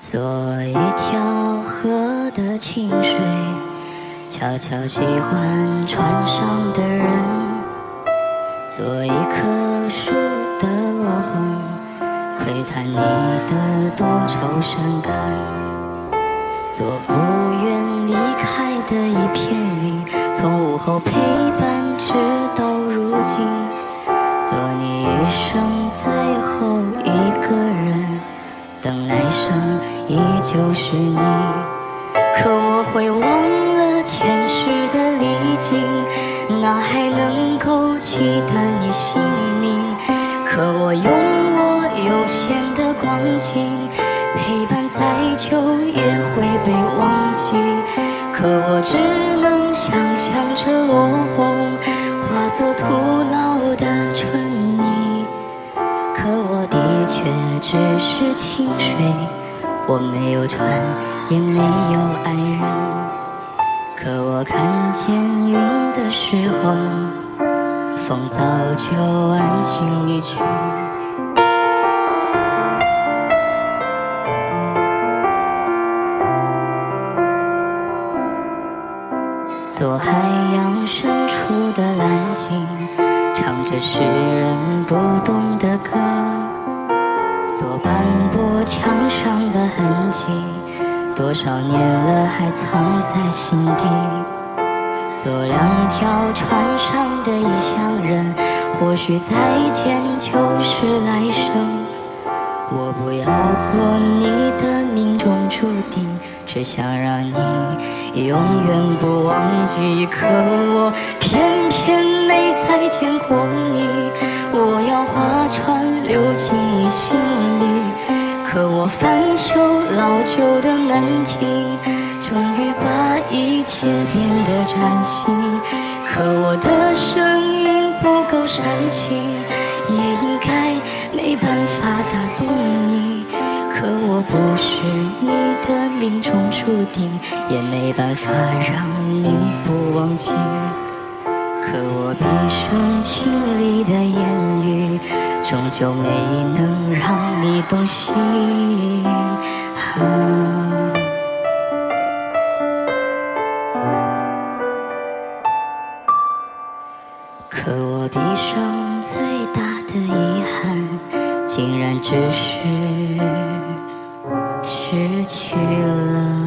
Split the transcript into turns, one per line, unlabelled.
做一条河的清水，悄悄喜欢船上的人；做一棵树的落红，窥探你的多愁善感；做不愿离开的一片云，从午后陪伴直到如今；做你一生最后。等来生依旧是你，可我会忘了前世的历经，哪还能够记得你姓名？可我用我有限的光景，陪伴再久也会被忘记。可我只能想象着落红，化作徒劳的只是清水，我没有船，也没有爱人。可我看见云的时候，风早就安静离去。做海洋深处的蓝鲸，唱着诗人不。做斑驳墙上的痕迹，多少年了还藏在心底。做两条船上的异乡人，或许再见就是来生。我不要做你的命中注定，只想让你永远不忘记。可我偏偏没再见过你，我要划船流进你心里。可我翻修老旧的门庭，终于把一切变得崭新。可我的声音不够煽情，也应该没办法打动你。可我不是你的命中注定，也没办法让你不忘记。可我毕生经历的言语，终究没能让你动心。可我毕生最大的遗憾，竟然只是失去了。